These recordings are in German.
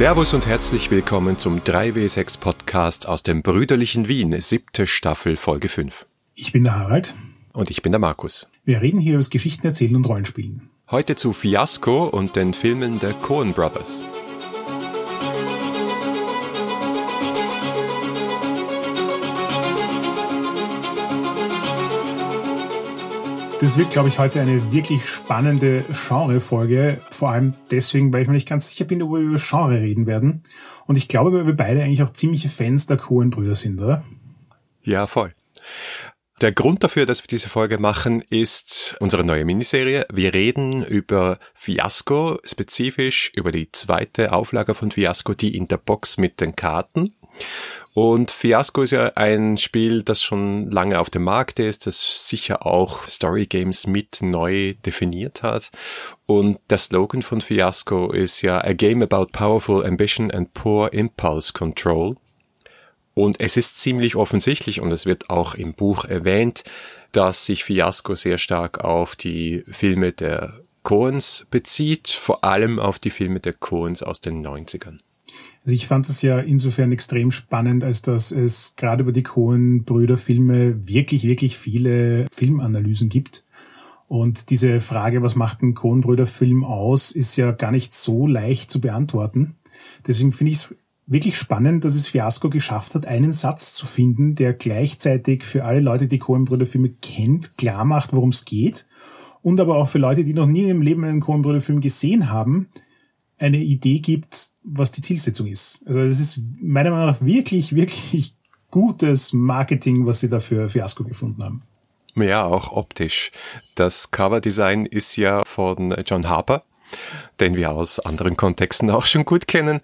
Servus und herzlich willkommen zum 3W6 Podcast aus dem brüderlichen Wien, siebte Staffel, Folge 5. Ich bin der Harald. Und ich bin der Markus. Wir reden hier über das Geschichten erzählen und Rollenspielen. Heute zu Fiasco und den Filmen der Coen Brothers. Das wird, glaube ich, heute eine wirklich spannende Genre-Folge. Vor allem deswegen, weil ich mir nicht ganz sicher bin, ob wir über Genre reden werden. Und ich glaube, weil wir beide eigentlich auch ziemliche Fans der Coen-Brüder sind, oder? Ja, voll. Der Grund dafür, dass wir diese Folge machen, ist unsere neue Miniserie. Wir reden über Fiasco, spezifisch über die zweite Auflage von Fiasco, die in der Box mit den Karten. Und Fiasco ist ja ein Spiel, das schon lange auf dem Markt ist, das sicher auch Story Games mit neu definiert hat. Und der Slogan von Fiasco ist ja A Game about Powerful Ambition and Poor Impulse Control. Und es ist ziemlich offensichtlich, und es wird auch im Buch erwähnt, dass sich Fiasco sehr stark auf die Filme der Coens bezieht, vor allem auf die Filme der Coens aus den 90ern. Also ich fand das ja insofern extrem spannend, als dass es gerade über die Cohen-Brüder-Filme wirklich, wirklich viele Filmanalysen gibt. Und diese Frage, was macht ein Cohen-Brüder-Film aus, ist ja gar nicht so leicht zu beantworten. Deswegen finde ich es wirklich spannend, dass es Fiasco geschafft hat, einen Satz zu finden, der gleichzeitig für alle Leute, die Coen-Brüder-Filme kennt, klar macht, worum es geht. Und aber auch für Leute, die noch nie im Leben einen Coen-Brüder-Film gesehen haben, eine Idee gibt, was die Zielsetzung ist. Also das ist meiner Meinung nach wirklich, wirklich gutes Marketing, was sie da für Fiasco gefunden haben. Ja, auch optisch. Das Coverdesign ist ja von John Harper, den wir aus anderen Kontexten auch schon gut kennen.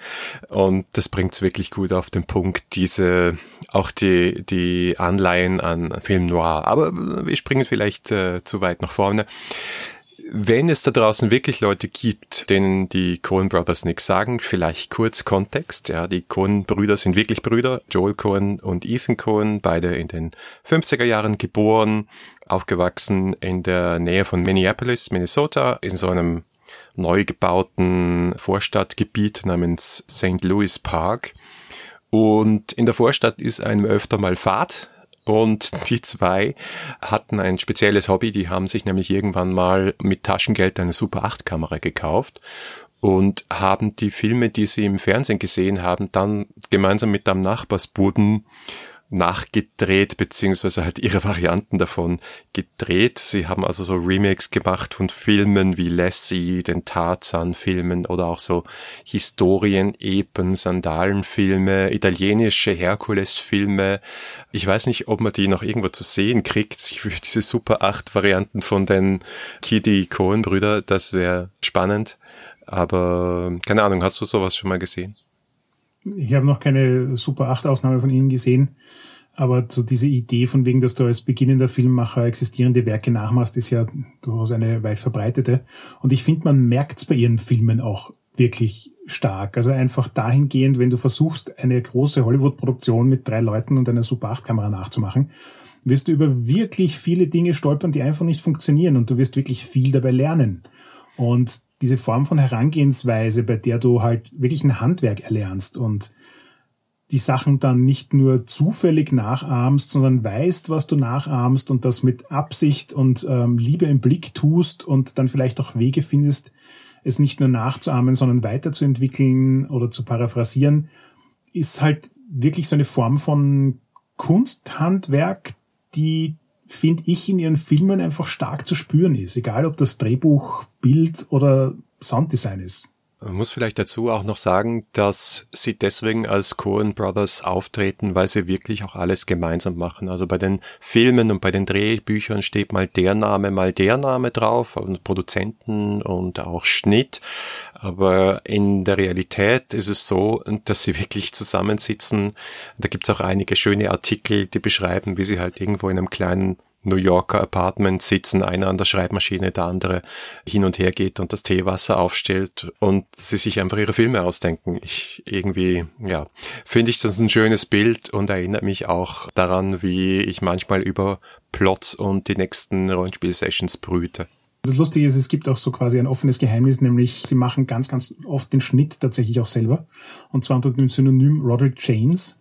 Und das bringt es wirklich gut auf den Punkt, diese, auch die, die Anleihen an Film Noir. Aber wir springen vielleicht äh, zu weit nach vorne wenn es da draußen wirklich Leute gibt, denen die Coen Brothers nichts sagen, vielleicht kurz Kontext. Ja, die Coen Brüder sind wirklich Brüder. Joel Cohen und Ethan Cohen, beide in den 50er Jahren geboren, aufgewachsen in der Nähe von Minneapolis, Minnesota, in so einem neu gebauten Vorstadtgebiet namens St. Louis Park. Und in der Vorstadt ist einem öfter mal Fahrt und die zwei hatten ein spezielles Hobby, die haben sich nämlich irgendwann mal mit Taschengeld eine Super 8 Kamera gekauft und haben die Filme, die sie im Fernsehen gesehen haben, dann gemeinsam mit einem Nachbarsbuden nachgedreht, beziehungsweise halt ihre Varianten davon gedreht. Sie haben also so Remakes gemacht von Filmen wie Lassie, den Tarzan-Filmen oder auch so Historien, Epen, Sandalenfilme, italienische Herkules-Filme. Ich weiß nicht, ob man die noch irgendwo zu sehen kriegt. Für diese Super 8 Varianten von den Kiddy Cohen-Brüder, das wäre spannend. Aber keine Ahnung, hast du sowas schon mal gesehen? Ich habe noch keine Super 8 Aufnahme von Ihnen gesehen, aber so diese Idee von wegen, dass du als beginnender Filmmacher existierende Werke nachmachst, ist ja durchaus eine weit verbreitete. Und ich finde, man merkt es bei Ihren Filmen auch wirklich stark. Also einfach dahingehend, wenn du versuchst, eine große Hollywood-Produktion mit drei Leuten und einer Super 8-Kamera nachzumachen, wirst du über wirklich viele Dinge stolpern, die einfach nicht funktionieren und du wirst wirklich viel dabei lernen. Und diese Form von Herangehensweise, bei der du halt wirklich ein Handwerk erlernst und die Sachen dann nicht nur zufällig nachahmst, sondern weißt, was du nachahmst und das mit Absicht und ähm, Liebe im Blick tust und dann vielleicht auch Wege findest, es nicht nur nachzuahmen, sondern weiterzuentwickeln oder zu paraphrasieren, ist halt wirklich so eine Form von Kunsthandwerk, die finde ich, in ihren Filmen einfach stark zu spüren ist. Egal, ob das Drehbuch, Bild oder Sounddesign ist. Man muss vielleicht dazu auch noch sagen, dass sie deswegen als Coen Brothers auftreten, weil sie wirklich auch alles gemeinsam machen. Also bei den Filmen und bei den Drehbüchern steht mal der Name, mal der Name drauf, und Produzenten und auch Schnitt. Aber in der Realität ist es so, dass sie wirklich zusammensitzen. Da gibt's auch einige schöne Artikel, die beschreiben, wie sie halt irgendwo in einem kleinen New Yorker Apartment sitzen, einer an der Schreibmaschine, der andere hin und her geht und das Teewasser aufstellt und sie sich einfach ihre Filme ausdenken. Ich irgendwie, ja, finde ich das ein schönes Bild und erinnert mich auch daran, wie ich manchmal über Plots und die nächsten Rollenspiel-Sessions brüte. Das Lustige ist, es gibt auch so quasi ein offenes Geheimnis, nämlich sie machen ganz, ganz oft den Schnitt tatsächlich auch selber. Und zwar unter dem Synonym Roderick Chains.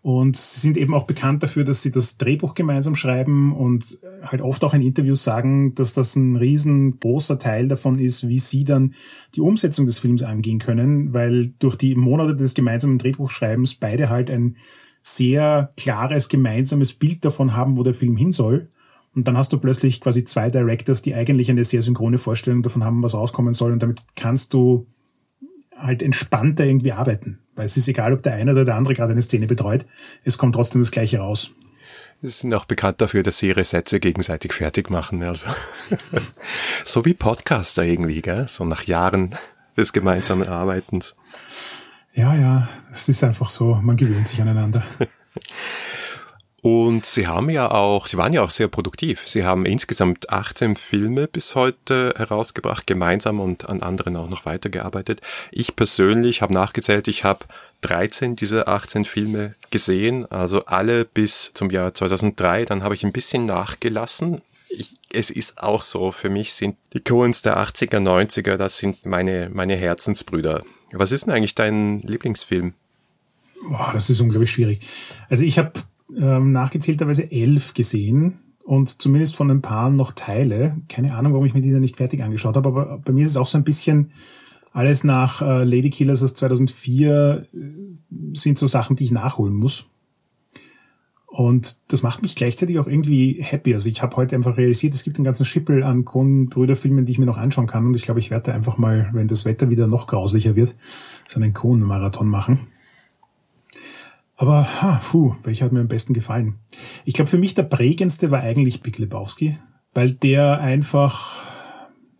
Und sie sind eben auch bekannt dafür, dass sie das Drehbuch gemeinsam schreiben und halt oft auch in Interviews sagen, dass das ein riesengroßer Teil davon ist, wie sie dann die Umsetzung des Films angehen können, weil durch die Monate des gemeinsamen Drehbuchschreibens beide halt ein sehr klares gemeinsames Bild davon haben, wo der Film hin soll. Und dann hast du plötzlich quasi zwei Directors, die eigentlich eine sehr synchrone Vorstellung davon haben, was rauskommen soll. Und damit kannst du halt entspannter irgendwie arbeiten. Weil es ist egal, ob der eine oder der andere gerade eine Szene betreut, es kommt trotzdem das Gleiche raus. Sie sind auch bekannt dafür, dass sie ihre Sätze gegenseitig fertig machen. Also so wie Podcaster irgendwie, gell? So nach Jahren des gemeinsamen Arbeitens. Ja, ja, es ist einfach so, man gewöhnt sich aneinander. Und Sie haben ja auch, Sie waren ja auch sehr produktiv. Sie haben insgesamt 18 Filme bis heute herausgebracht, gemeinsam und an anderen auch noch weitergearbeitet. Ich persönlich habe nachgezählt, ich habe 13 dieser 18 Filme gesehen, also alle bis zum Jahr 2003. Dann habe ich ein bisschen nachgelassen. Ich, es ist auch so, für mich sind die Coens der 80er, 90er, das sind meine, meine Herzensbrüder. Was ist denn eigentlich dein Lieblingsfilm? Boah, das ist unglaublich schwierig. Also ich habe ähm, nachgezählterweise elf gesehen und zumindest von ein paar noch Teile. Keine Ahnung, warum ich mir die da nicht fertig angeschaut habe, aber bei mir ist es auch so ein bisschen alles nach äh, Lady Killers aus 2004 äh, sind so Sachen, die ich nachholen muss. Und das macht mich gleichzeitig auch irgendwie happy. Also ich habe heute einfach realisiert, es gibt einen ganzen Schippel an Coen-Brüderfilmen, die ich mir noch anschauen kann. Und ich glaube, ich werde einfach mal, wenn das Wetter wieder noch grauslicher wird, so einen Coen-Marathon machen. Aber, ha, puh, welcher hat mir am besten gefallen? Ich glaube, für mich der prägendste war eigentlich Big Lebowski, weil der einfach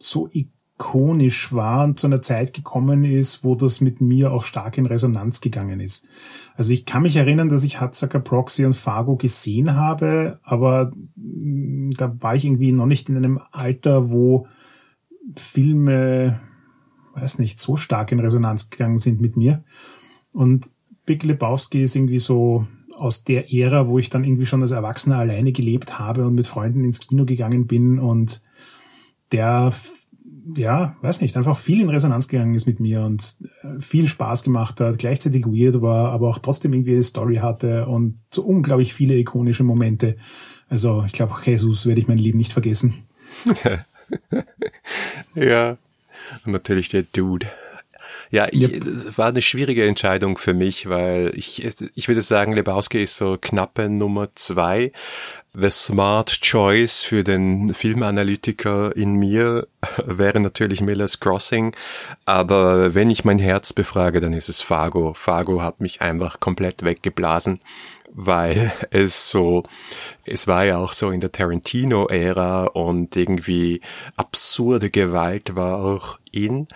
so ikonisch war und zu einer Zeit gekommen ist, wo das mit mir auch stark in Resonanz gegangen ist. Also ich kann mich erinnern, dass ich Hatzacker Proxy und Fargo gesehen habe, aber mm, da war ich irgendwie noch nicht in einem Alter, wo Filme, weiß nicht, so stark in Resonanz gegangen sind mit mir. Und Big Lebowski ist irgendwie so aus der Ära, wo ich dann irgendwie schon als Erwachsener alleine gelebt habe und mit Freunden ins Kino gegangen bin und der, ja, weiß nicht, einfach viel in Resonanz gegangen ist mit mir und äh, viel Spaß gemacht hat, gleichzeitig weird war, aber auch trotzdem irgendwie eine Story hatte und so unglaublich viele ikonische Momente. Also ich glaube, Jesus werde ich mein Leben nicht vergessen. ja, und natürlich der Dude. Ja, ich, yep. es war eine schwierige Entscheidung für mich, weil ich, ich würde sagen, Lebowski ist so knappe Nummer zwei. The smart choice für den Filmanalytiker in mir wäre natürlich Miller's Crossing. Aber wenn ich mein Herz befrage, dann ist es Fargo. Fargo hat mich einfach komplett weggeblasen weil es so, es war ja auch so in der Tarantino-Ära und irgendwie absurde Gewalt war auch in,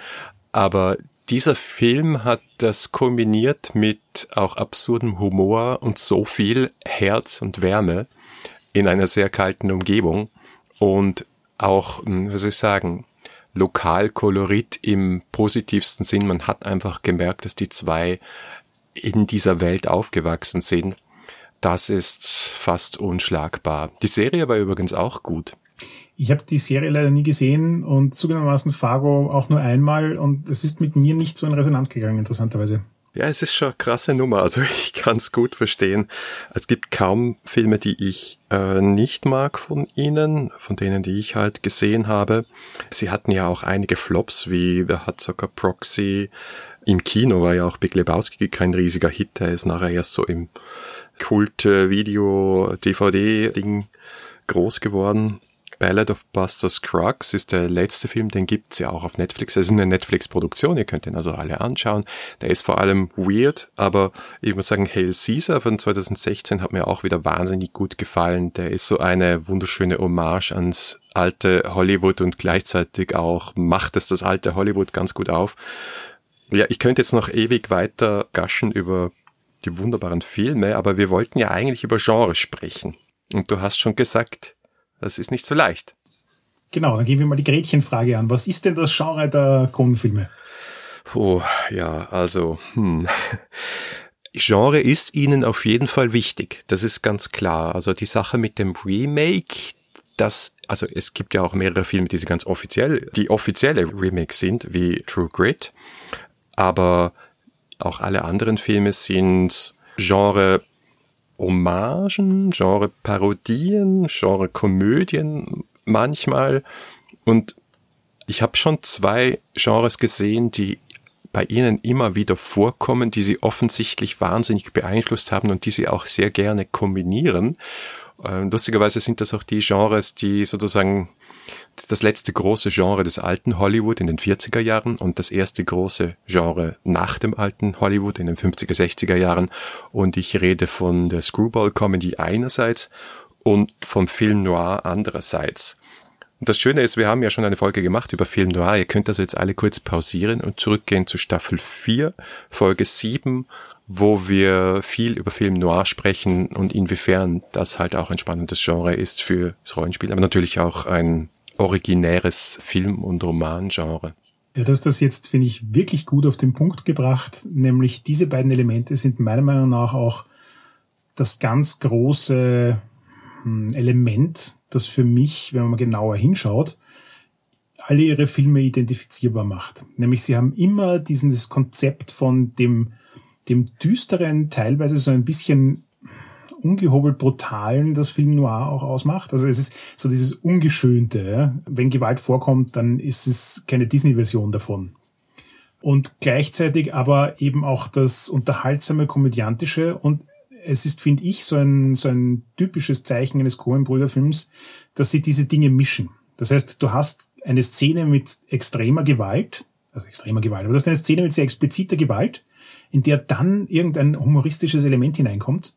aber dieser Film hat das kombiniert mit auch absurdem Humor und so viel Herz und Wärme in einer sehr kalten Umgebung und auch, hm, was soll ich sagen, Lokalkolorit im positivsten Sinn. Man hat einfach gemerkt, dass die zwei in dieser Welt aufgewachsen sind. Das ist fast unschlagbar. Die Serie war übrigens auch gut. Ich habe die Serie leider nie gesehen und zugegebenermaßen Fargo auch nur einmal und es ist mit mir nicht so in Resonanz gegangen, interessanterweise. Ja, es ist schon eine krasse Nummer. Also ich kann es gut verstehen. Es gibt kaum Filme, die ich äh, nicht mag von ihnen, von denen, die ich halt gesehen habe. Sie hatten ja auch einige Flops, wie The Hudsucker Proxy. Im Kino war ja auch Big Lebowski kein riesiger Hit. Der ist nachher erst so im Kult-Video-DVD-Ding groß geworden. Ballad of Buster Scruggs ist der letzte Film, den gibt's ja auch auf Netflix. Es ist eine Netflix-Produktion, ihr könnt den also alle anschauen. Der ist vor allem weird, aber ich muss sagen, Hail Caesar von 2016 hat mir auch wieder wahnsinnig gut gefallen. Der ist so eine wunderschöne Hommage ans alte Hollywood und gleichzeitig auch macht es das alte Hollywood ganz gut auf. Ja, ich könnte jetzt noch ewig weiter gaschen über die wunderbaren Filme, aber wir wollten ja eigentlich über Genre sprechen. Und du hast schon gesagt, das ist nicht so leicht. Genau, dann gehen wir mal die Gretchenfrage an. Was ist denn das Genre der Kronenfilme? Oh, ja, also, hm. Genre ist ihnen auf jeden Fall wichtig. Das ist ganz klar. Also die Sache mit dem Remake, dass, also es gibt ja auch mehrere Filme, die sie ganz offiziell, die offizielle Remake sind, wie True Grit, aber auch alle anderen Filme sind Genre Hommagen, Genre Parodien, Genre Komödien manchmal und ich habe schon zwei Genres gesehen, die bei ihnen immer wieder vorkommen, die sie offensichtlich wahnsinnig beeinflusst haben und die sie auch sehr gerne kombinieren. Äh, lustigerweise sind das auch die Genres, die sozusagen das letzte große Genre des alten Hollywood in den 40er Jahren und das erste große Genre nach dem alten Hollywood in den 50er, 60er Jahren. Und ich rede von der Screwball Comedy einerseits und vom Film Noir andererseits. Und das Schöne ist, wir haben ja schon eine Folge gemacht über Film Noir. Ihr könnt also jetzt alle kurz pausieren und zurückgehen zu Staffel 4, Folge 7, wo wir viel über Film Noir sprechen und inwiefern das halt auch ein spannendes Genre ist für das Rollenspiel, aber natürlich auch ein originäres Film- und Romangenre. Ja, du hast das jetzt, finde ich, wirklich gut auf den Punkt gebracht, nämlich diese beiden Elemente sind meiner Meinung nach auch das ganz große hm, Element, das für mich, wenn man genauer hinschaut, alle ihre Filme identifizierbar macht. Nämlich sie haben immer dieses Konzept von dem, dem düsteren, teilweise so ein bisschen ungehobelt brutalen das Film Noir auch ausmacht. Also es ist so dieses Ungeschönte. Wenn Gewalt vorkommt, dann ist es keine Disney-Version davon. Und gleichzeitig aber eben auch das unterhaltsame, komödiantische und es ist, finde ich, so ein, so ein typisches Zeichen eines Coen-Brüder-Films, dass sie diese Dinge mischen. Das heißt, du hast eine Szene mit extremer Gewalt, also extremer Gewalt, aber du hast eine Szene mit sehr expliziter Gewalt, in der dann irgendein humoristisches Element hineinkommt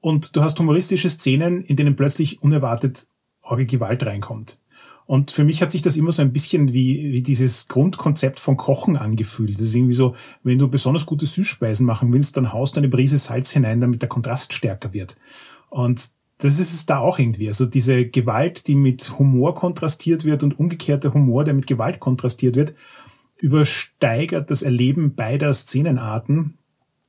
und du hast humoristische Szenen, in denen plötzlich unerwartet arge Gewalt reinkommt. Und für mich hat sich das immer so ein bisschen wie, wie dieses Grundkonzept von Kochen angefühlt. Das ist irgendwie so, wenn du besonders gute Süßspeisen machen willst, dann haust du eine Prise Salz hinein, damit der Kontrast stärker wird. Und das ist es da auch irgendwie. Also diese Gewalt, die mit Humor kontrastiert wird und umgekehrter Humor, der mit Gewalt kontrastiert wird, übersteigert das Erleben beider Szenenarten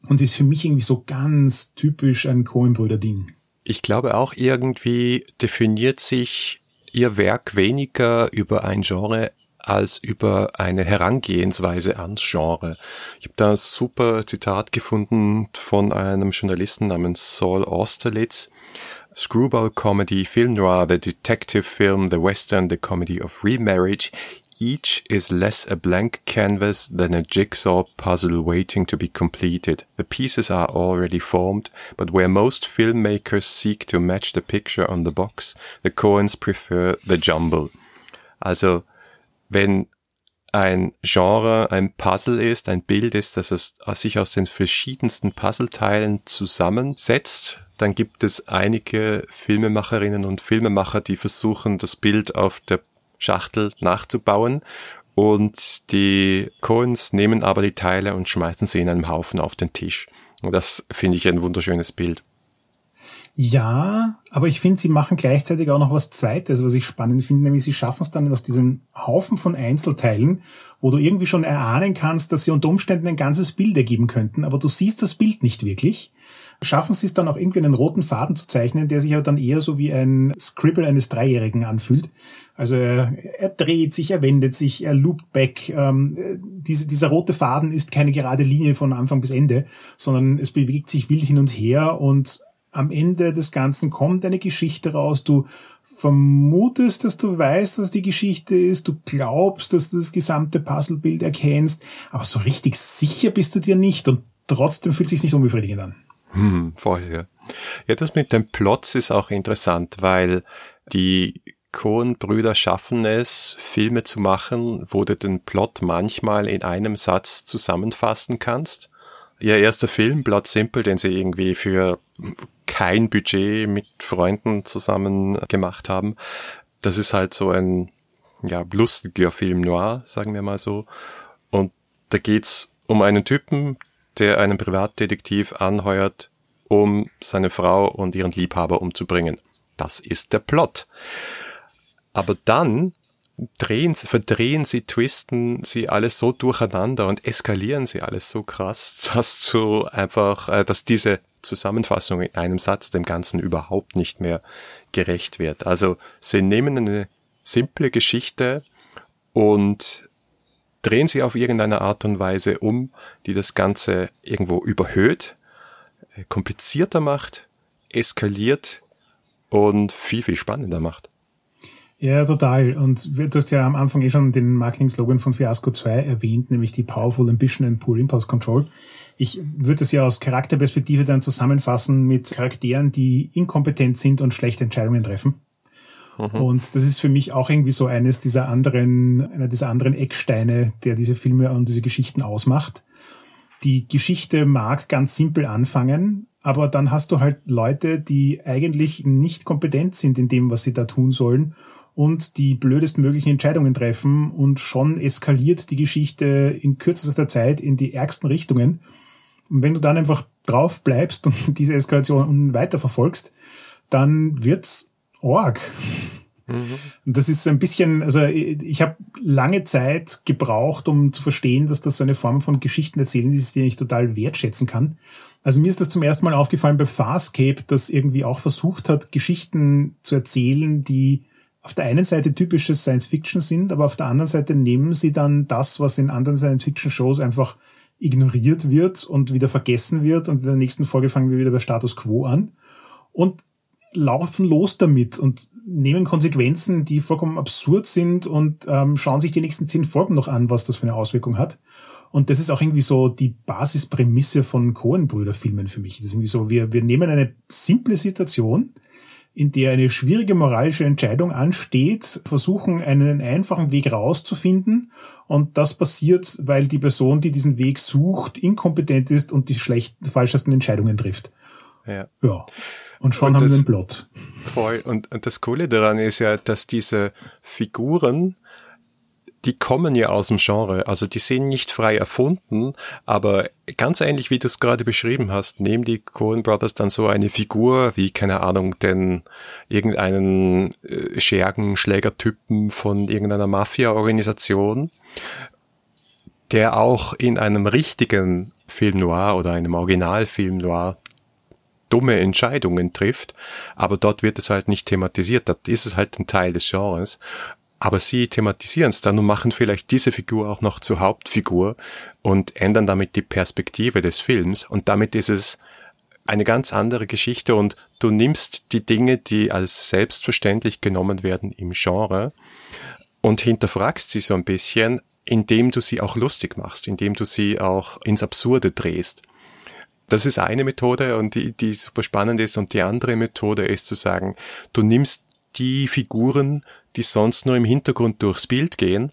und ist für mich irgendwie so ganz typisch ein Coen-Brüder-Ding. Ich glaube auch irgendwie definiert sich ihr Werk weniger über ein Genre als über eine Herangehensweise ans Genre. Ich habe da ein super Zitat gefunden von einem Journalisten namens Saul Austerlitz. Screwball Comedy, Film Noir, the Detective Film, the Western, the Comedy of Remarriage each is less a blank canvas than a jigsaw puzzle waiting to be completed. The pieces are already formed, but where most filmmakers seek to match the picture on the box, the Coens prefer the jumble. Also, wenn ein Genre ein Puzzle ist, ein Bild ist, das es sich aus den verschiedensten Puzzleteilen zusammensetzt, dann gibt es einige Filmemacherinnen und Filmemacher, die versuchen, das Bild auf der Schachtel nachzubauen. Und die Coens nehmen aber die Teile und schmeißen sie in einem Haufen auf den Tisch. Und das finde ich ein wunderschönes Bild. Ja, aber ich finde, sie machen gleichzeitig auch noch was Zweites, was ich spannend finde, nämlich sie schaffen es dann aus diesem Haufen von Einzelteilen, wo du irgendwie schon erahnen kannst, dass sie unter Umständen ein ganzes Bild ergeben könnten, aber du siehst das Bild nicht wirklich schaffen sie es dann auch irgendwie einen roten Faden zu zeichnen, der sich aber dann eher so wie ein Scribble eines Dreijährigen anfühlt. Also er, er dreht sich, er wendet sich, er loopt back. Ähm, diese, dieser rote Faden ist keine gerade Linie von Anfang bis Ende, sondern es bewegt sich wild hin und her und am Ende des Ganzen kommt eine Geschichte raus. Du vermutest, dass du weißt, was die Geschichte ist. Du glaubst, dass du das gesamte Puzzlebild erkennst, aber so richtig sicher bist du dir nicht und trotzdem fühlt es sich nicht unbefriedigend an. Hm, vorher. Ja, das mit dem Plots ist auch interessant, weil die Coen-Brüder schaffen es, Filme zu machen, wo du den Plot manchmal in einem Satz zusammenfassen kannst. Ihr erster Film, Blood Simple, den sie irgendwie für kein Budget mit Freunden zusammen gemacht haben, das ist halt so ein, ja, lustiger Film noir, sagen wir mal so. Und da geht's um einen Typen, der einen Privatdetektiv anheuert, um seine Frau und ihren Liebhaber umzubringen. Das ist der Plot. Aber dann drehen, verdrehen sie, twisten sie alles so durcheinander und eskalieren sie alles so krass, dass du einfach, äh, dass diese Zusammenfassung in einem Satz dem Ganzen überhaupt nicht mehr gerecht wird. Also sie nehmen eine simple Geschichte und drehen sie auf irgendeine Art und Weise um, die das Ganze irgendwo überhöht, äh, komplizierter macht, eskaliert und viel, viel spannender macht. Ja, total. Und du hast ja am Anfang eh schon den Marketing-Slogan von Fiasco 2 erwähnt, nämlich die Powerful Ambition and Poor Impulse Control. Ich würde es ja aus Charakterperspektive dann zusammenfassen mit Charakteren, die inkompetent sind und schlechte Entscheidungen treffen. Mhm. Und das ist für mich auch irgendwie so eines dieser anderen, einer dieser anderen Ecksteine, der diese Filme und diese Geschichten ausmacht. Die Geschichte mag ganz simpel anfangen, aber dann hast du halt Leute, die eigentlich nicht kompetent sind in dem, was sie da tun sollen und die blödestmöglichen Entscheidungen treffen und schon eskaliert die Geschichte in kürzester Zeit in die ärgsten Richtungen. Und wenn du dann einfach drauf bleibst und diese Eskalation weiter verfolgst, dann wird's org. Und das ist ein bisschen, also ich habe lange Zeit gebraucht, um zu verstehen, dass das so eine Form von Geschichten erzählen ist, die ich total wertschätzen kann. Also mir ist das zum ersten Mal aufgefallen bei Farscape, das irgendwie auch versucht hat, Geschichten zu erzählen, die auf der einen Seite typische Science Fiction sind, aber auf der anderen Seite nehmen sie dann das, was in anderen Science Fiction Shows einfach ignoriert wird und wieder vergessen wird und in der nächsten Folge fangen wir wieder bei Status Quo an und laufen los damit und nehmen Konsequenzen, die vollkommen absurd sind und ähm, schauen sich die nächsten zehn Folgen noch an, was das für eine Auswirkung hat. Und das ist auch irgendwie so die Basisprämisse von Coen-Brüder-Filmen für mich. Das ist irgendwie so, wir, wir nehmen eine simple Situation, in der eine schwierige moralische Entscheidung ansteht, versuchen einen einfachen Weg rauszufinden. Und das passiert, weil die Person, die diesen Weg sucht, inkompetent ist und die schlechten, falschesten Entscheidungen trifft. Ja. ja. Und schon und haben das, wir den Plot. Voll. Und, und das Coole daran ist ja, dass diese Figuren die kommen ja aus dem Genre, also die sind nicht frei erfunden, aber ganz ähnlich wie du es gerade beschrieben hast, nehmen die Coen Brothers dann so eine Figur wie, keine Ahnung, den irgendeinen äh, Schergen-Schlägertypen von irgendeiner Mafia-Organisation, der auch in einem richtigen Film noir oder einem Originalfilm noir dumme Entscheidungen trifft, aber dort wird es halt nicht thematisiert. Dort ist es halt ein Teil des Genres. Aber sie thematisieren es dann und machen vielleicht diese Figur auch noch zur Hauptfigur und ändern damit die Perspektive des Films. Und damit ist es eine ganz andere Geschichte und du nimmst die Dinge, die als selbstverständlich genommen werden im Genre und hinterfragst sie so ein bisschen, indem du sie auch lustig machst, indem du sie auch ins Absurde drehst. Das ist eine Methode und die, die super spannend ist. Und die andere Methode ist zu sagen, du nimmst die Figuren, die sonst nur im Hintergrund durchs Bild gehen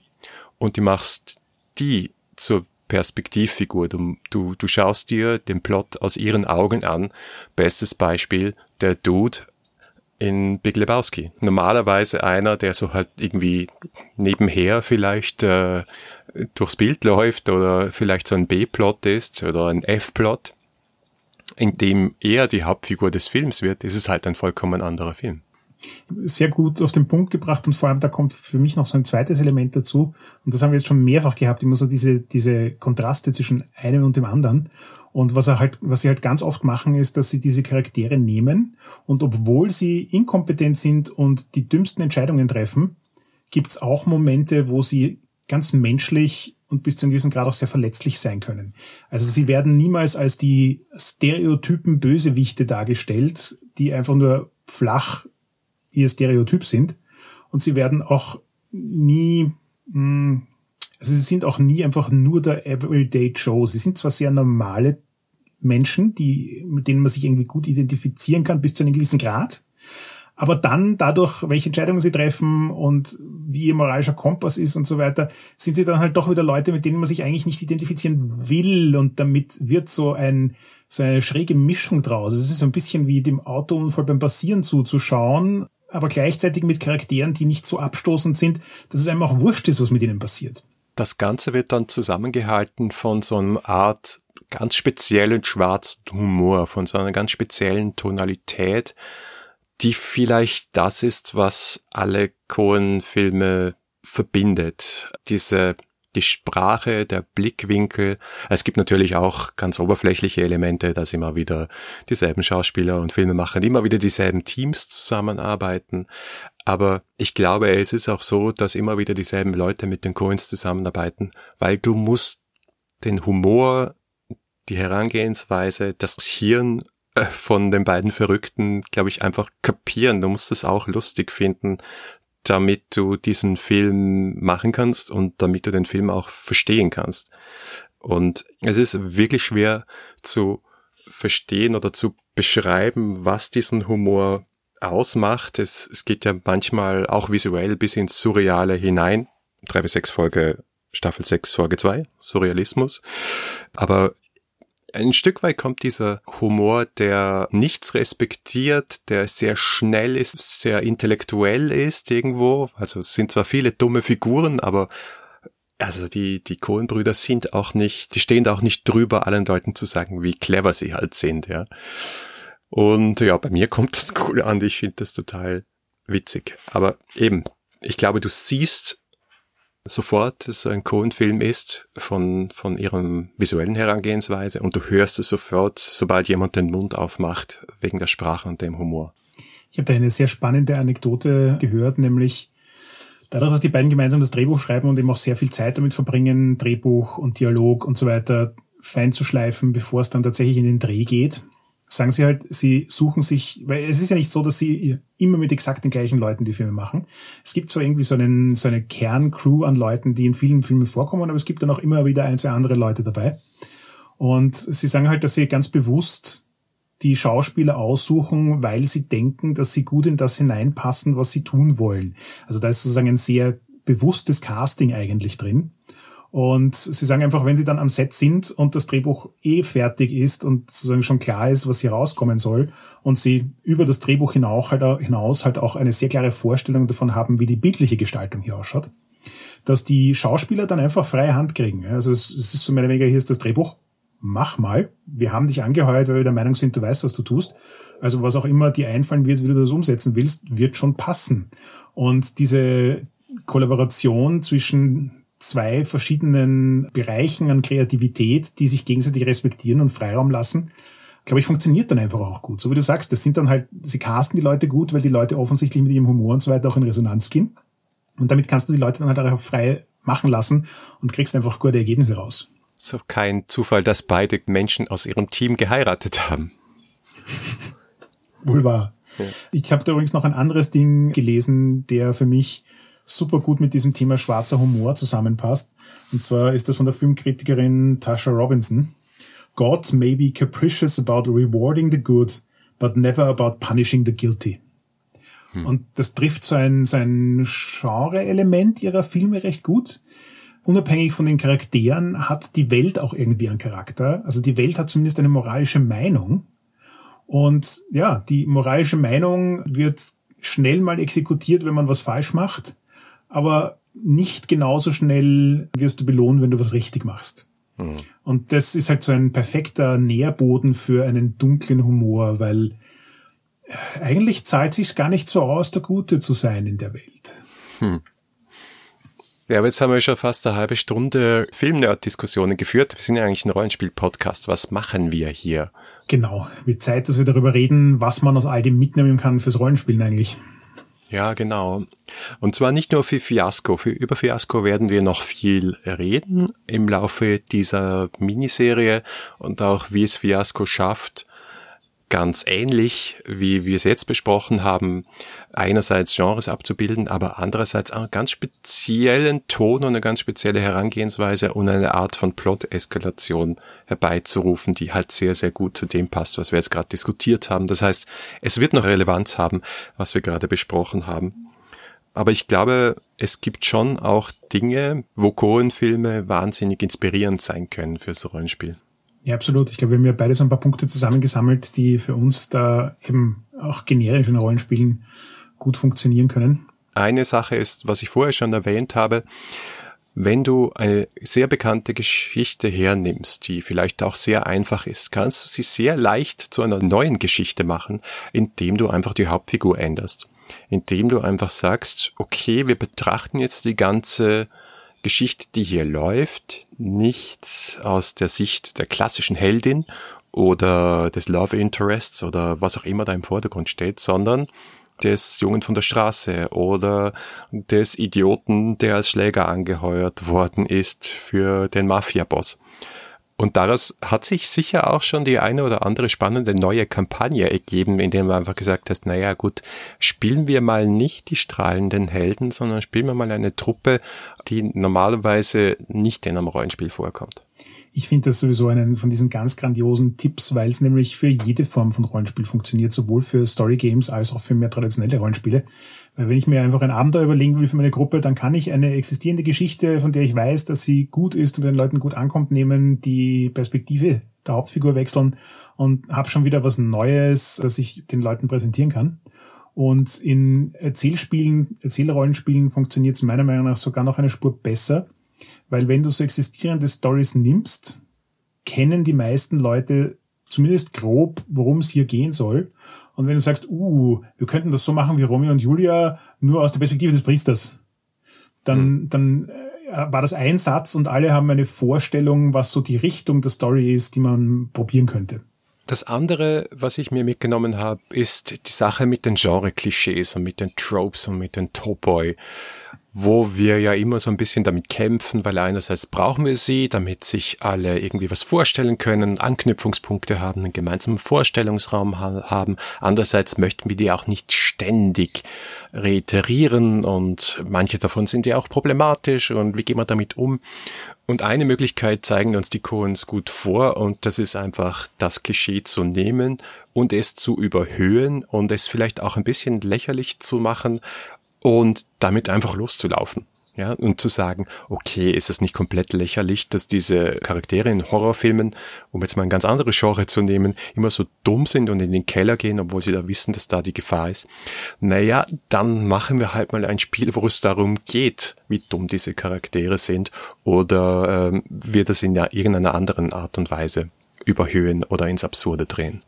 und du machst die zur Perspektivfigur. Du, du, du schaust dir den Plot aus ihren Augen an. Bestes Beispiel, der Dude in Big Lebowski. Normalerweise einer, der so halt irgendwie nebenher vielleicht äh, durchs Bild läuft oder vielleicht so ein B-Plot ist oder ein F-Plot, in dem er die Hauptfigur des Films wird, ist es halt ein vollkommen anderer Film. Sehr gut auf den Punkt gebracht und vor allem da kommt für mich noch so ein zweites Element dazu. Und das haben wir jetzt schon mehrfach gehabt, immer so diese, diese Kontraste zwischen einem und dem anderen. Und was er halt, was sie halt ganz oft machen ist, dass sie diese Charaktere nehmen. Und obwohl sie inkompetent sind und die dümmsten Entscheidungen treffen, gibt's auch Momente, wo sie ganz menschlich und bis zu einem gewissen Grad auch sehr verletzlich sein können. Also sie werden niemals als die Stereotypen Bösewichte dargestellt, die einfach nur flach ihr Stereotyp sind. Und sie werden auch nie, mh, also sie sind auch nie einfach nur der Everyday Joe. Sie sind zwar sehr normale Menschen, die, mit denen man sich irgendwie gut identifizieren kann, bis zu einem gewissen Grad. Aber dann, dadurch, welche Entscheidungen sie treffen und wie ihr moralischer Kompass ist und so weiter, sind sie dann halt doch wieder Leute, mit denen man sich eigentlich nicht identifizieren will. Und damit wird so ein, so eine schräge Mischung draus. Es ist so ein bisschen wie dem Autounfall beim Passieren zuzuschauen aber gleichzeitig mit Charakteren, die nicht so abstoßend sind, dass es einem auch wurscht ist, was mit ihnen passiert. Das Ganze wird dann zusammengehalten von so einer Art ganz speziellen schwarzen Humor, von so einer ganz speziellen Tonalität, die vielleicht das ist, was alle Cohen-Filme verbindet. Diese die Sprache, der Blickwinkel. Es gibt natürlich auch ganz oberflächliche Elemente, dass immer wieder dieselben Schauspieler und Filmemacher, immer wieder dieselben Teams zusammenarbeiten. Aber ich glaube, es ist auch so, dass immer wieder dieselben Leute mit den Coins zusammenarbeiten, weil du musst den Humor, die Herangehensweise, das Hirn von den beiden Verrückten, glaube ich, einfach kapieren. Du musst es auch lustig finden, damit du diesen Film machen kannst und damit du den Film auch verstehen kannst. Und es ist wirklich schwer zu verstehen oder zu beschreiben, was diesen Humor ausmacht. Es, es geht ja manchmal auch visuell bis ins Surreale hinein. 3 bis 6 Folge, Staffel 6, Folge 2, Surrealismus. Aber ein Stück weit kommt dieser Humor, der nichts respektiert, der sehr schnell ist, sehr intellektuell ist irgendwo. Also es sind zwar viele dumme Figuren, aber also die, die Kohlenbrüder sind auch nicht, die stehen da auch nicht drüber, allen Leuten zu sagen, wie clever sie halt sind, ja. Und ja, bei mir kommt das cool an, ich finde das total witzig. Aber eben, ich glaube, du siehst sofort, dass es ein Cohen-Film ist von, von ihrem visuellen Herangehensweise und du hörst es sofort, sobald jemand den Mund aufmacht, wegen der Sprache und dem Humor. Ich habe da eine sehr spannende Anekdote gehört, nämlich dadurch, dass die beiden gemeinsam das Drehbuch schreiben und eben auch sehr viel Zeit damit verbringen, Drehbuch und Dialog und so weiter fein zu schleifen, bevor es dann tatsächlich in den Dreh geht, sagen sie halt, sie suchen sich, weil es ist ja nicht so, dass sie immer mit exakt den gleichen Leuten die Filme machen. Es gibt zwar irgendwie so, einen, so eine Kerncrew an Leuten, die in vielen Filmen vorkommen, aber es gibt dann auch immer wieder ein, zwei andere Leute dabei. Und sie sagen halt, dass sie ganz bewusst die Schauspieler aussuchen, weil sie denken, dass sie gut in das hineinpassen, was sie tun wollen. Also da ist sozusagen ein sehr bewusstes Casting eigentlich drin. Und sie sagen einfach, wenn sie dann am Set sind und das Drehbuch eh fertig ist und sozusagen schon klar ist, was hier rauskommen soll und sie über das Drehbuch hinaus halt, hinaus halt auch eine sehr klare Vorstellung davon haben, wie die bildliche Gestaltung hier ausschaut, dass die Schauspieler dann einfach freie Hand kriegen. Also es, es ist so mehr oder weniger, hier ist das Drehbuch, mach mal. Wir haben dich angeheuert, weil wir der Meinung sind, du weißt, was du tust. Also was auch immer dir einfallen wird, wie du das umsetzen willst, wird schon passen. Und diese Kollaboration zwischen zwei verschiedenen Bereichen an Kreativität, die sich gegenseitig respektieren und Freiraum lassen, glaube ich, funktioniert dann einfach auch gut. So wie du sagst, das sind dann halt, sie casten die Leute gut, weil die Leute offensichtlich mit ihrem Humor und so weiter auch in Resonanz gehen. Und damit kannst du die Leute dann halt auch frei machen lassen und kriegst einfach gute Ergebnisse raus. So kein Zufall, dass beide Menschen aus ihrem Team geheiratet haben. Wohl wahr. Ja. Ich habe da übrigens noch ein anderes Ding gelesen, der für mich super gut mit diesem Thema schwarzer Humor zusammenpasst. Und zwar ist das von der Filmkritikerin Tasha Robinson. God may be capricious about rewarding the good, but never about punishing the guilty. Hm. Und das trifft so ein, so ein Genre-Element ihrer Filme recht gut. Unabhängig von den Charakteren hat die Welt auch irgendwie einen Charakter. Also die Welt hat zumindest eine moralische Meinung. Und ja, die moralische Meinung wird schnell mal exekutiert, wenn man was falsch macht aber nicht genauso schnell wirst du belohnt, wenn du was richtig machst. Mhm. Und das ist halt so ein perfekter Nährboden für einen dunklen Humor, weil äh, eigentlich zahlt sich gar nicht so aus, der Gute zu sein in der Welt. Hm. Ja, aber jetzt haben wir schon fast eine halbe Stunde Filmnerd-Diskussionen geführt. Wir sind ja eigentlich ein Rollenspiel-Podcast. Was machen wir hier? Genau. Wird Zeit, dass wir darüber reden, was man aus all dem mitnehmen kann fürs Rollenspielen eigentlich. Ja, genau. Und zwar nicht nur für Fiasco. Für, über Fiasco werden wir noch viel reden im Laufe dieser Miniserie und auch wie es Fiasco schafft, ganz ähnlich, wie wir es jetzt besprochen haben, einerseits Genres abzubilden, aber andererseits auch einen ganz speziellen Ton und eine ganz spezielle Herangehensweise und eine Art von Plot-Eskalation herbeizurufen, die halt sehr, sehr gut zu dem passt, was wir jetzt gerade diskutiert haben. Das heißt, es wird noch Relevanz haben, was wir gerade besprochen haben. Aber ich glaube, es gibt schon auch Dinge, wo Cohen-Filme wahnsinnig inspirierend sein können fürs Rollenspiel. Ja, absolut. Ich glaube, wir haben ja beide so ein paar Punkte zusammengesammelt, die für uns da eben auch generisch in Rollenspielen gut funktionieren können. Eine Sache ist, was ich vorher schon erwähnt habe, wenn du eine sehr bekannte Geschichte hernimmst, die vielleicht auch sehr einfach ist, kannst du sie sehr leicht zu einer neuen Geschichte machen, indem du einfach die Hauptfigur änderst. Indem du einfach sagst, okay, wir betrachten jetzt die ganze Geschichte, die hier läuft, nicht aus der Sicht der klassischen Heldin oder des Love Interests oder was auch immer da im Vordergrund steht, sondern des Jungen von der Straße oder des Idioten, der als Schläger angeheuert worden ist für den Mafia-Boss. Und daraus hat sich sicher auch schon die eine oder andere spannende neue Kampagne ergeben, indem man einfach gesagt hast, naja gut, spielen wir mal nicht die strahlenden Helden, sondern spielen wir mal eine Truppe, die normalerweise nicht in einem Rollenspiel vorkommt. Ich finde das sowieso einen von diesen ganz grandiosen Tipps, weil es nämlich für jede Form von Rollenspiel funktioniert, sowohl für Story Games als auch für mehr traditionelle Rollenspiele. Weil wenn ich mir einfach ein Abenteuer überlegen will für meine Gruppe, dann kann ich eine existierende Geschichte, von der ich weiß, dass sie gut ist und den Leuten gut ankommt, nehmen, die Perspektive der Hauptfigur wechseln und habe schon wieder was Neues, das ich den Leuten präsentieren kann. Und in Erzählspielen, Erzählrollenspielen funktioniert es meiner Meinung nach sogar noch eine Spur besser, weil wenn du so existierende Stories nimmst, kennen die meisten Leute zumindest grob, worum es hier gehen soll. Und wenn du sagst, uh, wir könnten das so machen wie Romeo und Julia, nur aus der Perspektive des Priesters, dann, mhm. dann äh, war das ein Satz und alle haben eine Vorstellung, was so die Richtung der Story ist, die man probieren könnte. Das andere, was ich mir mitgenommen habe, ist die Sache mit den Genre-Klischees und mit den Tropes und mit den Topoi wo wir ja immer so ein bisschen damit kämpfen, weil einerseits brauchen wir sie, damit sich alle irgendwie was vorstellen können, Anknüpfungspunkte haben, einen gemeinsamen Vorstellungsraum haben. Andererseits möchten wir die auch nicht ständig reiterieren und manche davon sind ja auch problematisch und wie gehen wir damit um? Und eine Möglichkeit zeigen uns die Coens gut vor und das ist einfach das Klischee zu nehmen und es zu überhöhen und es vielleicht auch ein bisschen lächerlich zu machen und damit einfach loszulaufen. Ja, und zu sagen, okay, ist es nicht komplett lächerlich, dass diese Charaktere in Horrorfilmen, um jetzt mal ein ganz anderes Genre zu nehmen, immer so dumm sind und in den Keller gehen, obwohl sie da wissen, dass da die Gefahr ist. Naja, dann machen wir halt mal ein Spiel, wo es darum geht, wie dumm diese Charaktere sind oder ähm, wir das in irgendeiner anderen Art und Weise überhöhen oder ins Absurde drehen.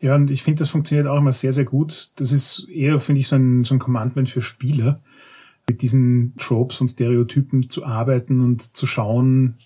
Ja, und ich finde, das funktioniert auch immer sehr, sehr gut. Das ist eher, finde ich, so ein, so ein Commandment für Spieler, mit diesen Tropes und Stereotypen zu arbeiten und zu schauen,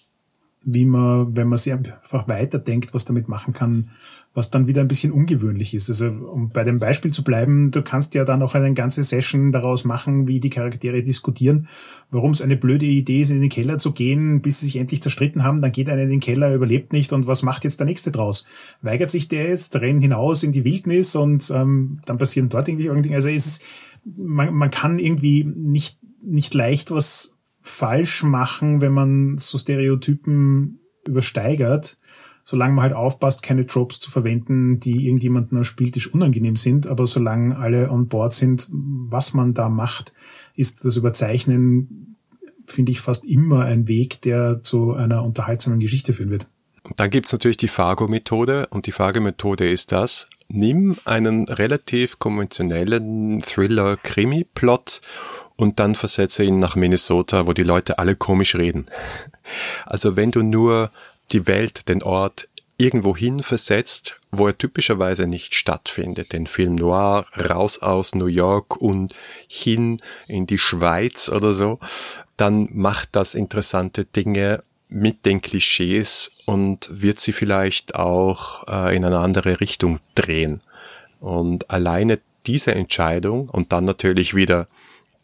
wie man, wenn man sich einfach weiterdenkt, was damit machen kann, was dann wieder ein bisschen ungewöhnlich ist. Also um bei dem Beispiel zu bleiben, du kannst ja dann auch eine ganze Session daraus machen, wie die Charaktere diskutieren, warum es eine blöde Idee ist, in den Keller zu gehen, bis sie sich endlich zerstritten haben, dann geht einer in den Keller, überlebt nicht und was macht jetzt der Nächste draus? Weigert sich der jetzt, rennt hinaus in die Wildnis und ähm, dann passieren dort irgendwie irgendwas. Also ist es, man, man kann irgendwie nicht, nicht leicht was falsch machen, wenn man so Stereotypen übersteigert solange man halt aufpasst, keine Tropes zu verwenden, die irgendjemandem am Spieltisch unangenehm sind, aber solange alle on board sind, was man da macht, ist das Überzeichnen, finde ich, fast immer ein Weg, der zu einer unterhaltsamen Geschichte führen wird. Dann gibt's natürlich die Fargo-Methode und die Fargo-Methode ist das, nimm einen relativ konventionellen Thriller-Krimi-Plot und dann versetze ihn nach Minnesota, wo die Leute alle komisch reden. Also wenn du nur die Welt, den Ort irgendwohin versetzt, wo er typischerweise nicht stattfindet. Den Film Noir raus aus New York und hin in die Schweiz oder so, dann macht das interessante Dinge mit den Klischees und wird sie vielleicht auch äh, in eine andere Richtung drehen. Und alleine diese Entscheidung und dann natürlich wieder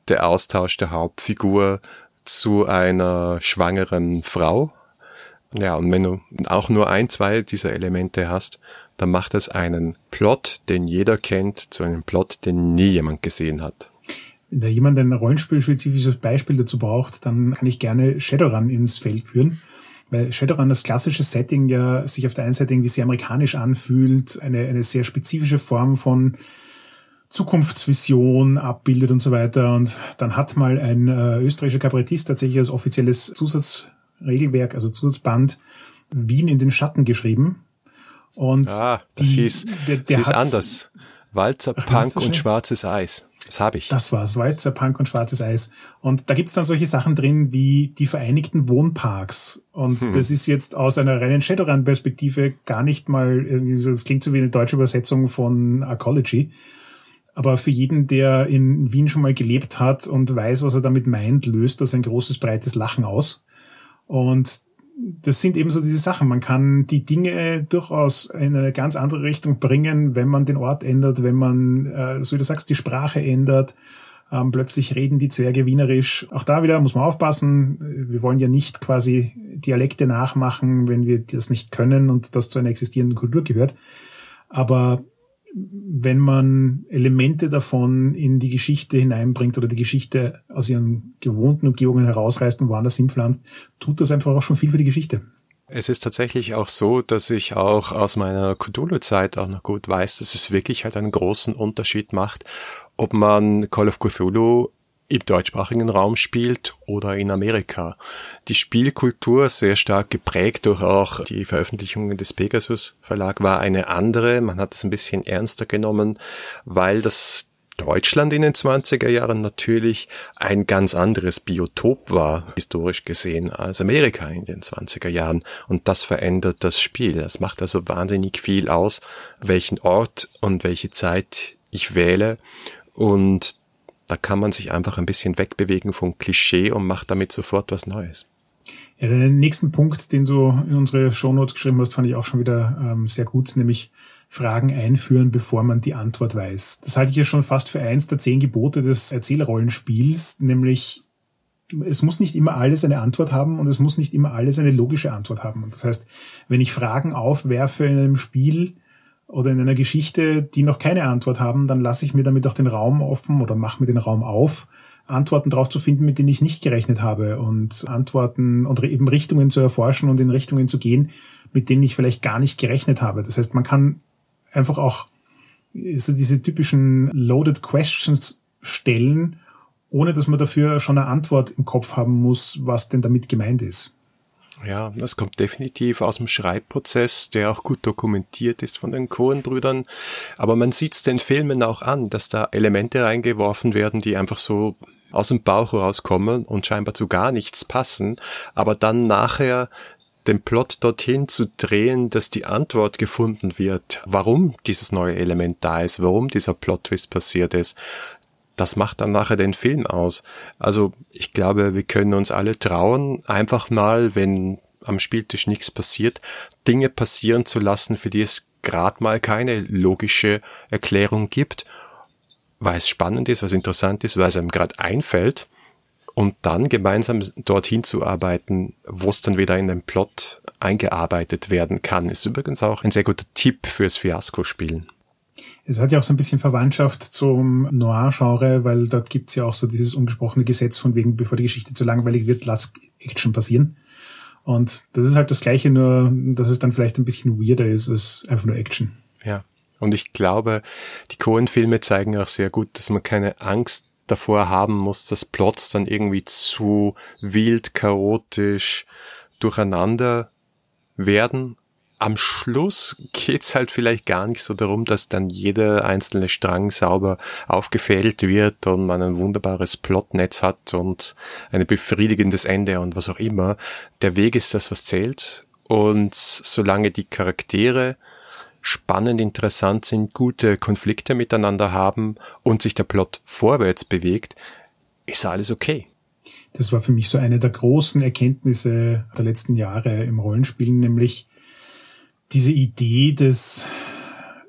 der Austausch der Hauptfigur zu einer schwangeren Frau, ja, und wenn du auch nur ein, zwei dieser Elemente hast, dann macht es einen Plot, den jeder kennt, zu einem Plot, den nie jemand gesehen hat. Wenn da jemand ein rollenspielspezifisches Beispiel dazu braucht, dann kann ich gerne Shadowrun ins Feld führen. Weil Shadowrun das klassische Setting ja sich auf der einen Seite irgendwie sehr amerikanisch anfühlt, eine, eine sehr spezifische Form von Zukunftsvision abbildet und so weiter. Und dann hat mal ein äh, österreichischer Kabarettist tatsächlich als offizielles Zusatz Regelwerk, also Zusatzband, Wien in den Schatten geschrieben. Und ah, das die, hieß, der, der das hieß anders. Walzer, Punk und schwarzes Eis. Das habe ich. Das war's. Walzer, Punk und schwarzes Eis. Und da gibt's dann solche Sachen drin wie die Vereinigten Wohnparks. Und hm. das ist jetzt aus einer reinen Shadowrun-Perspektive gar nicht mal, das klingt so wie eine deutsche Übersetzung von Arcology. Aber für jeden, der in Wien schon mal gelebt hat und weiß, was er damit meint, löst das ein großes, breites Lachen aus. Und das sind eben so diese Sachen. Man kann die Dinge durchaus in eine ganz andere Richtung bringen, wenn man den Ort ändert, wenn man, äh, so wie du sagst, die Sprache ändert. Ähm, plötzlich reden die Zwerge wienerisch. Auch da wieder muss man aufpassen. Wir wollen ja nicht quasi Dialekte nachmachen, wenn wir das nicht können und das zu einer existierenden Kultur gehört. Aber wenn man Elemente davon in die Geschichte hineinbringt oder die Geschichte aus ihren gewohnten Umgebungen herausreißt und woanders hinpflanzt, tut das einfach auch schon viel für die Geschichte. Es ist tatsächlich auch so, dass ich auch aus meiner Cthulhu-Zeit auch noch gut weiß, dass es wirklich halt einen großen Unterschied macht, ob man Call of Cthulhu im deutschsprachigen Raum spielt oder in Amerika. Die Spielkultur, sehr stark geprägt durch auch die Veröffentlichungen des Pegasus Verlag, war eine andere. Man hat es ein bisschen ernster genommen, weil das Deutschland in den 20er Jahren natürlich ein ganz anderes Biotop war, historisch gesehen, als Amerika in den 20er Jahren. Und das verändert das Spiel. Das macht also wahnsinnig viel aus, welchen Ort und welche Zeit ich wähle. Und da kann man sich einfach ein bisschen wegbewegen vom Klischee und macht damit sofort was Neues. Ja, den nächsten Punkt, den du in unsere Shownotes geschrieben hast, fand ich auch schon wieder ähm, sehr gut, nämlich Fragen einführen, bevor man die Antwort weiß. Das halte ich ja schon fast für eins der zehn Gebote des Erzählrollenspiels, nämlich es muss nicht immer alles eine Antwort haben und es muss nicht immer alles eine logische Antwort haben. Und das heißt, wenn ich Fragen aufwerfe in einem Spiel, oder in einer Geschichte, die noch keine Antwort haben, dann lasse ich mir damit auch den Raum offen oder mache mir den Raum auf, Antworten darauf zu finden, mit denen ich nicht gerechnet habe und Antworten oder eben Richtungen zu erforschen und in Richtungen zu gehen, mit denen ich vielleicht gar nicht gerechnet habe. Das heißt, man kann einfach auch so diese typischen loaded questions stellen, ohne dass man dafür schon eine Antwort im Kopf haben muss, was denn damit gemeint ist. Ja, das kommt definitiv aus dem Schreibprozess, der auch gut dokumentiert ist von den Cohen-Brüdern. Aber man sieht es den Filmen auch an, dass da Elemente reingeworfen werden, die einfach so aus dem Bauch rauskommen und scheinbar zu gar nichts passen, aber dann nachher den Plot dorthin zu drehen, dass die Antwort gefunden wird, warum dieses neue Element da ist, warum dieser Plot-Twist passiert ist das macht dann nachher den Film aus. Also ich glaube, wir können uns alle trauen, einfach mal, wenn am Spieltisch nichts passiert, Dinge passieren zu lassen, für die es gerade mal keine logische Erklärung gibt, weil es spannend ist, was interessant ist, weil es einem gerade einfällt und dann gemeinsam dorthin zu arbeiten, wo es dann wieder in den Plot eingearbeitet werden kann, ist übrigens auch ein sehr guter Tipp fürs Fiasko-Spielen. Es hat ja auch so ein bisschen Verwandtschaft zum Noir-Genre, weil dort gibt's ja auch so dieses ungesprochene Gesetz von wegen, bevor die Geschichte zu langweilig wird, lass Action passieren. Und das ist halt das Gleiche, nur dass es dann vielleicht ein bisschen weirder ist als einfach nur Action. Ja. Und ich glaube, die Cohen-Filme zeigen auch sehr gut, dass man keine Angst davor haben muss, dass Plots dann irgendwie zu wild, chaotisch durcheinander werden am Schluss geht's halt vielleicht gar nicht so darum, dass dann jeder einzelne Strang sauber aufgefällt wird und man ein wunderbares Plotnetz hat und ein befriedigendes Ende und was auch immer. Der Weg ist das, was zählt. Und solange die Charaktere spannend, interessant sind, gute Konflikte miteinander haben und sich der Plot vorwärts bewegt, ist alles okay. Das war für mich so eine der großen Erkenntnisse der letzten Jahre im Rollenspielen, nämlich diese Idee des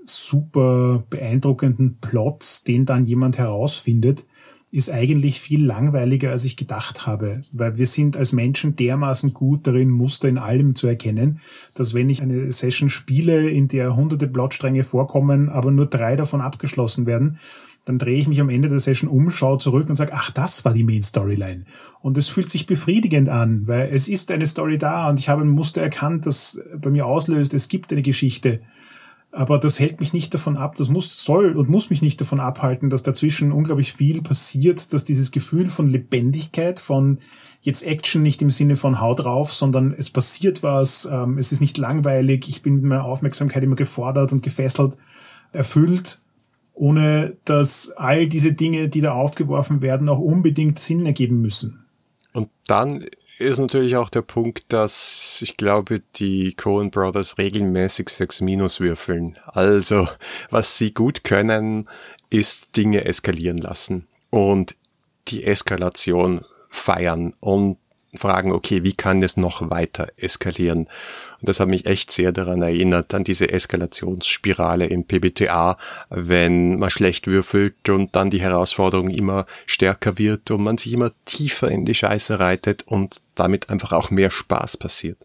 super beeindruckenden Plots, den dann jemand herausfindet, ist eigentlich viel langweiliger, als ich gedacht habe, weil wir sind als Menschen dermaßen gut darin, Muster in allem zu erkennen, dass wenn ich eine Session spiele, in der hunderte Plotstränge vorkommen, aber nur drei davon abgeschlossen werden, dann drehe ich mich am Ende der Session um, schaue zurück und sage, ach, das war die Main Storyline. Und es fühlt sich befriedigend an, weil es ist eine Story da und ich habe ein Muster erkannt, das bei mir auslöst, es gibt eine Geschichte. Aber das hält mich nicht davon ab, das muss, soll und muss mich nicht davon abhalten, dass dazwischen unglaublich viel passiert, dass dieses Gefühl von Lebendigkeit, von jetzt Action nicht im Sinne von Haut drauf, sondern es passiert was, ähm, es ist nicht langweilig, ich bin mit meiner Aufmerksamkeit immer gefordert und gefesselt, erfüllt ohne dass all diese Dinge, die da aufgeworfen werden, auch unbedingt Sinn ergeben müssen. Und dann ist natürlich auch der Punkt, dass ich glaube, die Coen Brothers regelmäßig sechs Minus würfeln. Also, was sie gut können, ist Dinge eskalieren lassen und die Eskalation feiern und fragen, okay, wie kann es noch weiter eskalieren? Und das hat mich echt sehr daran erinnert, an diese Eskalationsspirale im PBTA, wenn man schlecht würfelt und dann die Herausforderung immer stärker wird und man sich immer tiefer in die Scheiße reitet und damit einfach auch mehr Spaß passiert.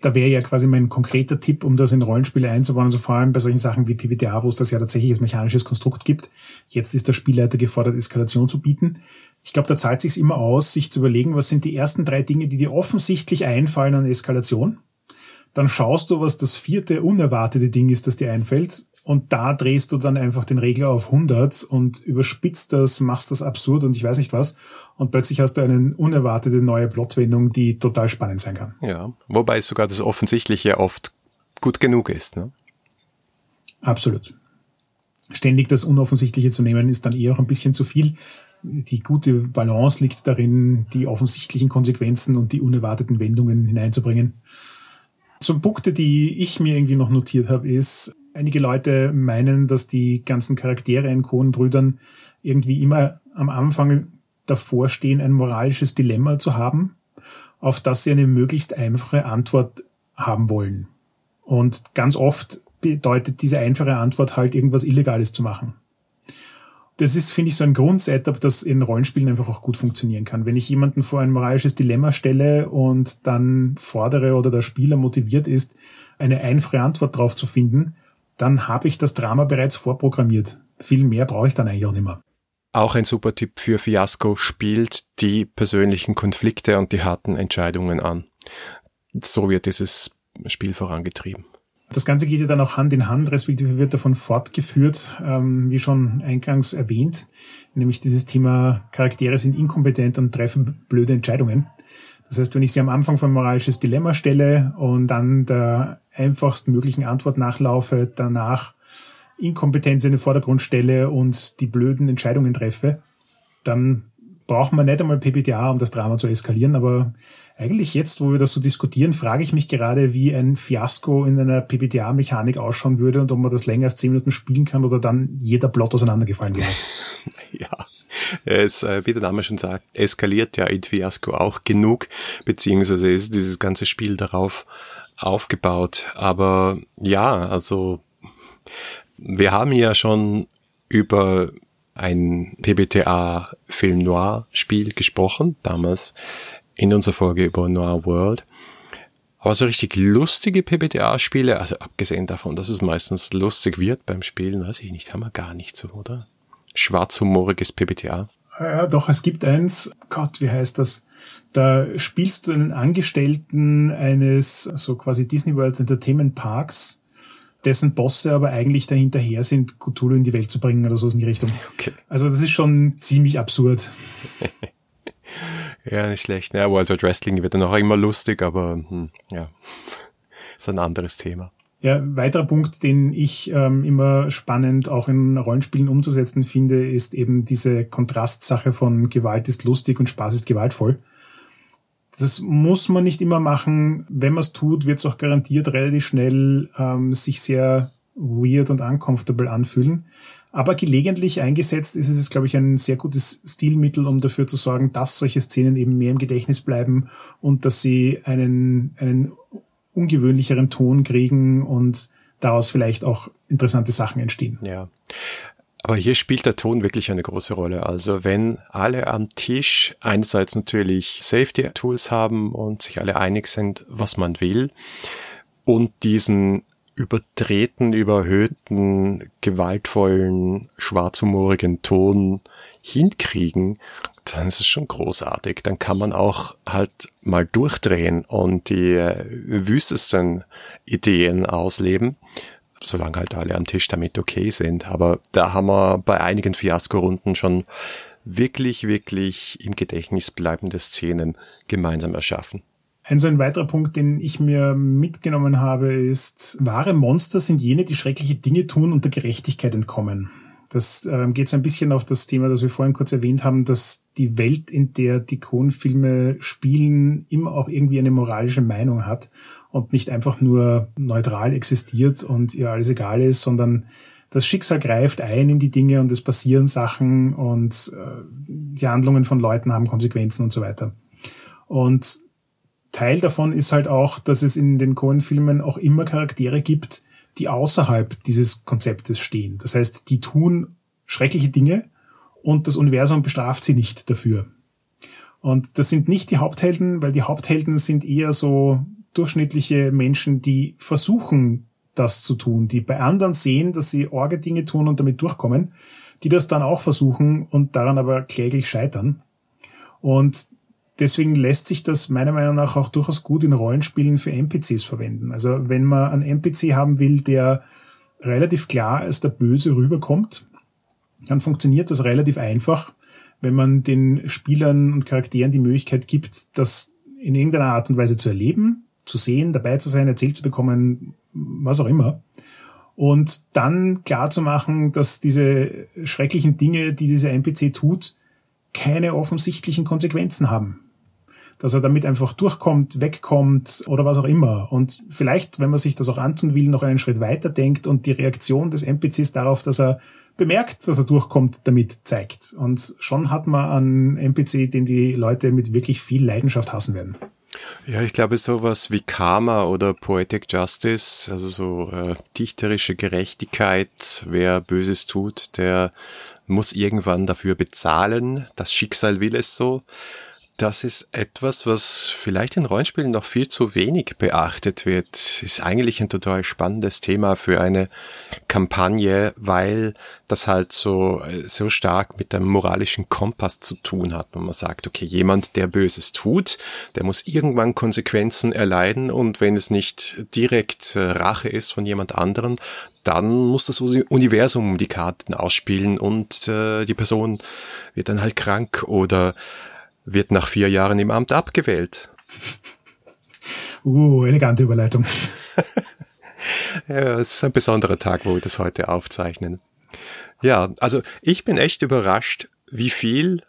Da wäre ja quasi mein konkreter Tipp, um das in Rollenspiele einzubauen, also vor allem bei solchen Sachen wie PBTA, wo es das ja tatsächlich als mechanisches Konstrukt gibt. Jetzt ist der Spielleiter gefordert, Eskalation zu bieten. Ich glaube, da zahlt sich immer aus, sich zu überlegen, was sind die ersten drei Dinge, die dir offensichtlich einfallen an Eskalation. Dann schaust du, was das vierte unerwartete Ding ist, das dir einfällt. Und da drehst du dann einfach den Regler auf 100 und überspitzt das, machst das absurd und ich weiß nicht was. Und plötzlich hast du eine unerwartete neue Plotwendung, die total spannend sein kann. Ja, wobei sogar das Offensichtliche oft gut genug ist. Ne? Absolut. Ständig das Unoffensichtliche zu nehmen, ist dann eher auch ein bisschen zu viel die gute Balance liegt darin, die offensichtlichen Konsequenzen und die unerwarteten Wendungen hineinzubringen. So Punkte, die ich mir irgendwie noch notiert habe, ist, einige Leute meinen, dass die ganzen Charaktere in Cohen-Brüdern irgendwie immer am Anfang davor stehen, ein moralisches Dilemma zu haben, auf das sie eine möglichst einfache Antwort haben wollen. Und ganz oft bedeutet diese einfache Antwort halt irgendwas Illegales zu machen das ist, finde ich, so ein Grundsetup, das in Rollenspielen einfach auch gut funktionieren kann. Wenn ich jemanden vor ein moralisches Dilemma stelle und dann fordere oder der Spieler motiviert ist, eine einfache Antwort drauf zu finden, dann habe ich das Drama bereits vorprogrammiert. Viel mehr brauche ich dann eigentlich auch nicht mehr. Auch ein super Tipp für Fiasco spielt die persönlichen Konflikte und die harten Entscheidungen an. So wird dieses Spiel vorangetrieben. Das Ganze geht ja dann auch Hand in Hand, respektive wird davon fortgeführt, ähm, wie schon eingangs erwähnt, nämlich dieses Thema Charaktere sind inkompetent und treffen blöde Entscheidungen. Das heißt, wenn ich sie am Anfang von moralisches Dilemma stelle und dann der einfachst möglichen Antwort nachlaufe, danach Inkompetenz in den Vordergrund stelle und die blöden Entscheidungen treffe, dann braucht man nicht einmal PBTA, um das Drama zu eskalieren, aber eigentlich jetzt, wo wir das so diskutieren, frage ich mich gerade, wie ein Fiasko in einer PBTA-Mechanik ausschauen würde und ob man das länger als zehn Minuten spielen kann oder dann jeder Plot auseinandergefallen wäre. ja. Es, äh, wie der Name schon sagt, eskaliert ja in Fiasco auch genug, beziehungsweise ist dieses ganze Spiel darauf aufgebaut. Aber ja, also wir haben ja schon über ein PBTA Film Noir Spiel gesprochen, damals in unserer Folge über Noir World. Aber so richtig lustige PBTA-Spiele, also abgesehen davon, dass es meistens lustig wird beim Spielen, weiß ich nicht, haben wir gar nicht so, oder? Schwarzhumoriges PBTA. Ja, doch, es gibt eins, Gott, wie heißt das? Da spielst du einen Angestellten eines so quasi Disney World Entertainment Parks, dessen Bosse aber eigentlich dahinterher sind, Cthulhu in die Welt zu bringen oder so in die Richtung. Okay. Also das ist schon ziemlich absurd. Ja, nicht schlecht. Ja, World Wide Wrestling wird dann auch immer lustig, aber hm, ja, ist ein anderes Thema. Ja, weiterer Punkt, den ich ähm, immer spannend auch in Rollenspielen umzusetzen finde, ist eben diese Kontrastsache von Gewalt ist lustig und Spaß ist gewaltvoll. Das muss man nicht immer machen. Wenn man es tut, wird es auch garantiert relativ schnell ähm, sich sehr weird und uncomfortable anfühlen. Aber gelegentlich eingesetzt ist es, glaube ich, ein sehr gutes Stilmittel, um dafür zu sorgen, dass solche Szenen eben mehr im Gedächtnis bleiben und dass sie einen, einen ungewöhnlicheren Ton kriegen und daraus vielleicht auch interessante Sachen entstehen. Ja. Aber hier spielt der Ton wirklich eine große Rolle. Also wenn alle am Tisch einerseits natürlich Safety Tools haben und sich alle einig sind, was man will und diesen überdrehten, überhöhten, gewaltvollen, schwarzhumorigen Ton hinkriegen, dann ist es schon großartig. Dann kann man auch halt mal durchdrehen und die äh, wüstesten Ideen ausleben, solange halt alle am Tisch damit okay sind. Aber da haben wir bei einigen Fiasko-Runden schon wirklich, wirklich im Gedächtnis bleibende Szenen gemeinsam erschaffen. Ein so ein weiterer Punkt, den ich mir mitgenommen habe, ist, wahre Monster sind jene, die schreckliche Dinge tun und der Gerechtigkeit entkommen. Das äh, geht so ein bisschen auf das Thema, das wir vorhin kurz erwähnt haben, dass die Welt, in der die Cohen-Filme spielen, immer auch irgendwie eine moralische Meinung hat und nicht einfach nur neutral existiert und ihr alles egal ist, sondern das Schicksal greift ein in die Dinge und es passieren Sachen und äh, die Handlungen von Leuten haben Konsequenzen und so weiter. Und Teil davon ist halt auch, dass es in den Cohen-Filmen auch immer Charaktere gibt, die außerhalb dieses Konzeptes stehen. Das heißt, die tun schreckliche Dinge und das Universum bestraft sie nicht dafür. Und das sind nicht die Haupthelden, weil die Haupthelden sind eher so durchschnittliche Menschen, die versuchen, das zu tun, die bei anderen sehen, dass sie orge Dinge tun und damit durchkommen, die das dann auch versuchen und daran aber kläglich scheitern. Und deswegen lässt sich das meiner Meinung nach auch durchaus gut in Rollenspielen für NPCs verwenden. Also wenn man einen NPC haben will, der relativ klar als der Böse rüberkommt, dann funktioniert das relativ einfach, wenn man den Spielern und Charakteren die Möglichkeit gibt, das in irgendeiner Art und Weise zu erleben, zu sehen, dabei zu sein, erzählt zu bekommen, was auch immer. Und dann klar zu machen, dass diese schrecklichen Dinge, die dieser NPC tut, keine offensichtlichen Konsequenzen haben dass er damit einfach durchkommt, wegkommt oder was auch immer. Und vielleicht, wenn man sich das auch antun will, noch einen Schritt weiter denkt und die Reaktion des NPCs darauf, dass er bemerkt, dass er durchkommt, damit zeigt. Und schon hat man einen NPC, den die Leute mit wirklich viel Leidenschaft hassen werden. Ja, ich glaube sowas wie Karma oder Poetic Justice, also so äh, dichterische Gerechtigkeit, wer Böses tut, der muss irgendwann dafür bezahlen. Das Schicksal will es so. Das ist etwas, was vielleicht in Rollenspielen noch viel zu wenig beachtet wird. Ist eigentlich ein total spannendes Thema für eine Kampagne, weil das halt so, so stark mit dem moralischen Kompass zu tun hat. Und man sagt, okay, jemand, der Böses tut, der muss irgendwann Konsequenzen erleiden und wenn es nicht direkt äh, Rache ist von jemand anderen, dann muss das Universum die Karten ausspielen und äh, die Person wird dann halt krank oder wird nach vier Jahren im Amt abgewählt. Uh, elegante Überleitung. ja, es ist ein besonderer Tag, wo wir das heute aufzeichnen. Ja, also ich bin echt überrascht, wie viel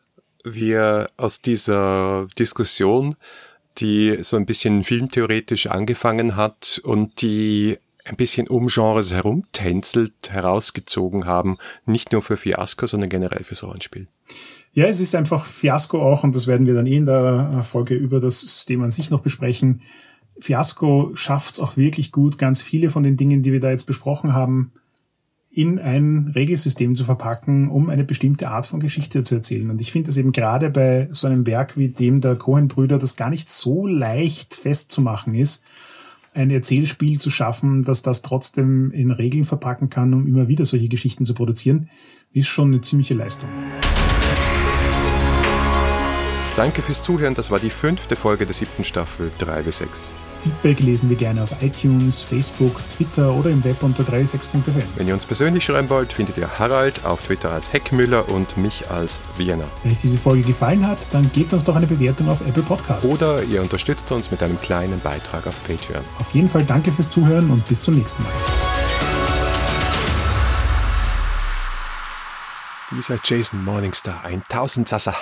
wir aus dieser Diskussion, die so ein bisschen filmtheoretisch angefangen hat und die ein bisschen um Genres herumtänzelt, herausgezogen haben, nicht nur für Fiasco, sondern generell fürs Rollenspiel. Ja, es ist einfach Fiasco auch, und das werden wir dann eh in der Folge über das System an sich noch besprechen. Fiasco schafft es auch wirklich gut, ganz viele von den Dingen, die wir da jetzt besprochen haben, in ein Regelsystem zu verpacken, um eine bestimmte Art von Geschichte zu erzählen. Und ich finde das eben gerade bei so einem Werk wie dem der Cohen-Brüder, das gar nicht so leicht festzumachen ist, ein Erzählspiel zu schaffen, dass das trotzdem in Regeln verpacken kann, um immer wieder solche Geschichten zu produzieren, ist schon eine ziemliche Leistung. Danke fürs Zuhören. Das war die fünfte Folge der siebten Staffel 3 bis 6. Feedback lesen wir gerne auf iTunes, Facebook, Twitter oder im Web unter 36.fm. Wenn ihr uns persönlich schreiben wollt, findet ihr Harald auf Twitter als Heckmüller und mich als Vienna. Wenn euch diese Folge gefallen hat, dann gebt uns doch eine Bewertung auf Apple Podcasts. Oder ihr unterstützt uns mit einem kleinen Beitrag auf Patreon. Auf jeden Fall danke fürs Zuhören und bis zum nächsten Mal. Dieser Jason Morningstar, ein Tausendsasser.